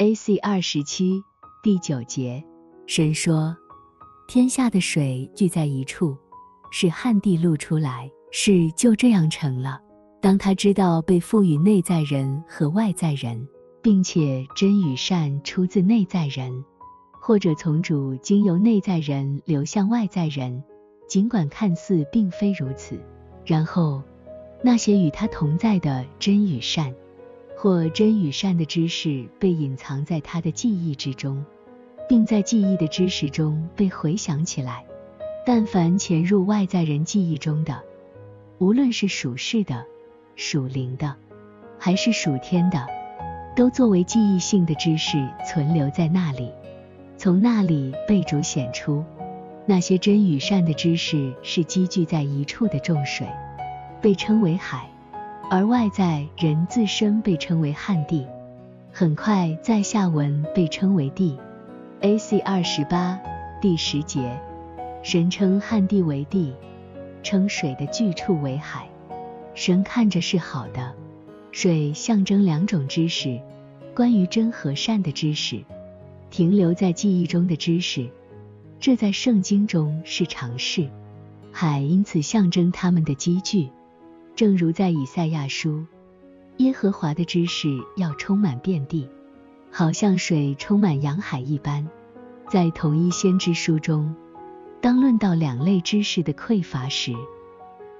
A.C. 二十七第九节，神说：天下的水聚在一处，使旱地露出来，事就这样成了。当他知道被赋予内在人和外在人，并且真与善出自内在人，或者从主经由内在人流向外在人，尽管看似并非如此。然后，那些与他同在的真与善，或真与善的知识被隐藏在他的记忆之中，并在记忆的知识中被回想起来。但凡潜入外在人记忆中的，无论是属世的、属灵的，还是属天的，都作为记忆性的知识存留在那里，从那里被主显出。那些真与善的知识是积聚在一处的重水，被称为海，而外在人自身被称为旱地。很快在下文被称为地。A.C. 二十八第十节，神称旱地为地，称水的聚处为海。神看着是好的。水象征两种知识，关于真和善的知识，停留在记忆中的知识。这在圣经中是常事，海因此象征他们的积聚，正如在以赛亚书，耶和华的知识要充满遍地，好像水充满洋海一般。在同一先知书中，当论到两类知识的匮乏时，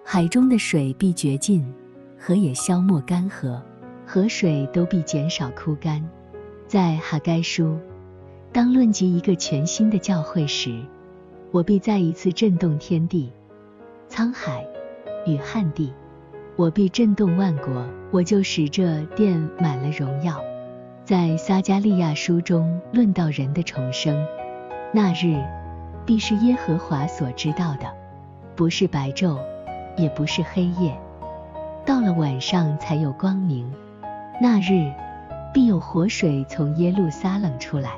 海中的水必绝尽，河也消没干涸，河水都必减少枯干。在哈该书。当论及一个全新的教会时，我必再一次震动天地、沧海与旱地，我必震动万国，我就使这殿满了荣耀。在撒加利亚书中论到人的重生，那日必是耶和华所知道的，不是白昼，也不是黑夜，到了晚上才有光明。那日必有活水从耶路撒冷出来。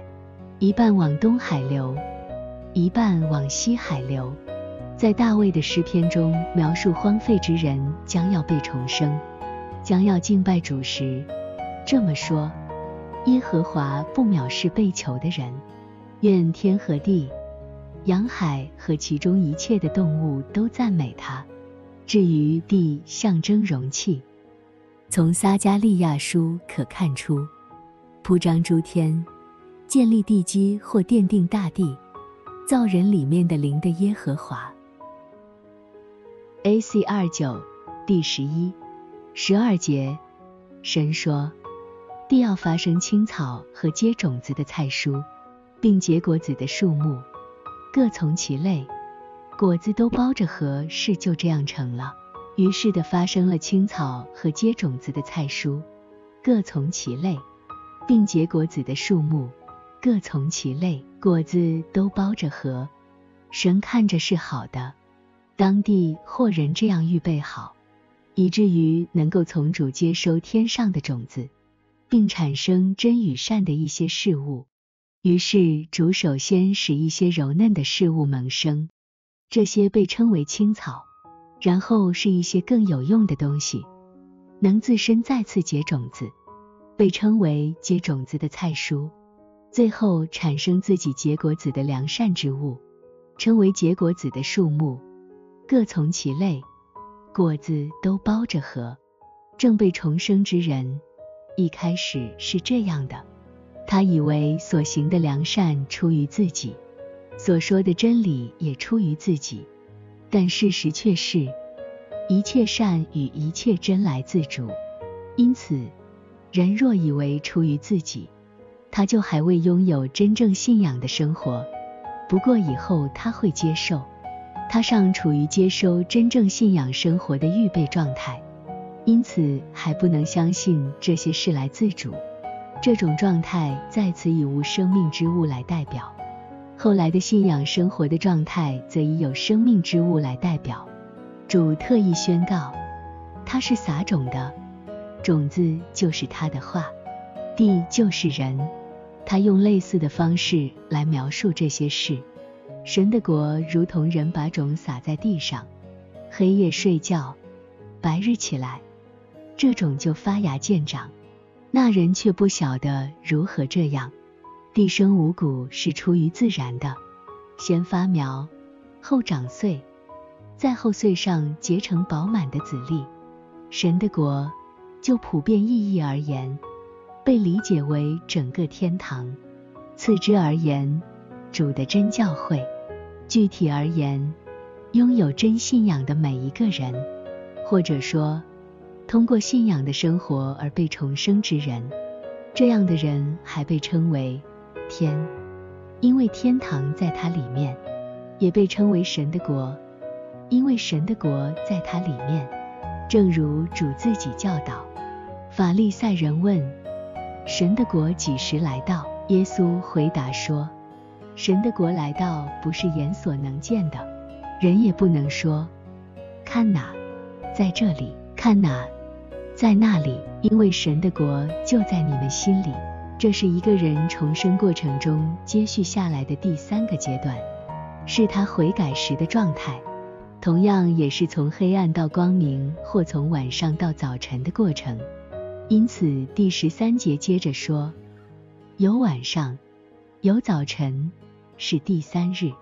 一半往东海流，一半往西海流。在大卫的诗篇中描述荒废之人将要被重生，将要敬拜主时，这么说：耶和华不藐视被囚的人，愿天和地、洋海和其中一切的动物都赞美他。至于地，象征容器。从撒加利亚书可看出，铺张诸天。建立地基或奠定大地，造人里面的灵的耶和华。A.C. 二九第十一十二节，神说：地要发生青草和结种子的菜蔬，并结果子的树木，各从其类，果子都包着核，是就这样成了。于是的发生了青草和结种子的菜蔬，各从其类，并结果子的树木。各从其类，果子都包着核。神看着是好的，当地或人这样预备好，以至于能够从主接收天上的种子，并产生真与善的一些事物。于是主首先使一些柔嫩的事物萌生，这些被称为青草；然后是一些更有用的东西，能自身再次结种子，被称为结种子的菜蔬。最后产生自己结果子的良善之物，称为结果子的树木，各从其类，果子都包着核。正被重生之人，一开始是这样的，他以为所行的良善出于自己，所说的真理也出于自己，但事实却是，一切善与一切真来自主。因此，人若以为出于自己，他就还未拥有真正信仰的生活，不过以后他会接受，他尚处于接收真正信仰生活的预备状态，因此还不能相信这些事来自主。这种状态在此以无生命之物来代表，后来的信仰生活的状态则以有生命之物来代表。主特意宣告，他是撒种的，种子就是他的话，地就是人。他用类似的方式来描述这些事。神的国如同人把种撒在地上，黑夜睡觉，白日起来，这种就发芽见长，那人却不晓得如何这样。地生五谷是出于自然的，先发苗，后长穗，在后穗上结成饱满的籽粒。神的国，就普遍意义而言，被理解为整个天堂；次之而言，主的真教会；具体而言，拥有真信仰的每一个人，或者说，通过信仰的生活而被重生之人。这样的人还被称为。天，因为天堂在它里面，也被称为神的国，因为神的国在它里面。正如主自己教导，法利赛人问：“神的国几时来到？”耶稣回答说：“神的国来到，不是眼所能见的，人也不能说，看哪，在这里，看哪，在那里，因为神的国就在你们心里。”这是一个人重生过程中接续下来的第三个阶段，是他悔改时的状态，同样也是从黑暗到光明或从晚上到早晨的过程。因此，第十三节接着说：有晚上，有早晨，是第三日。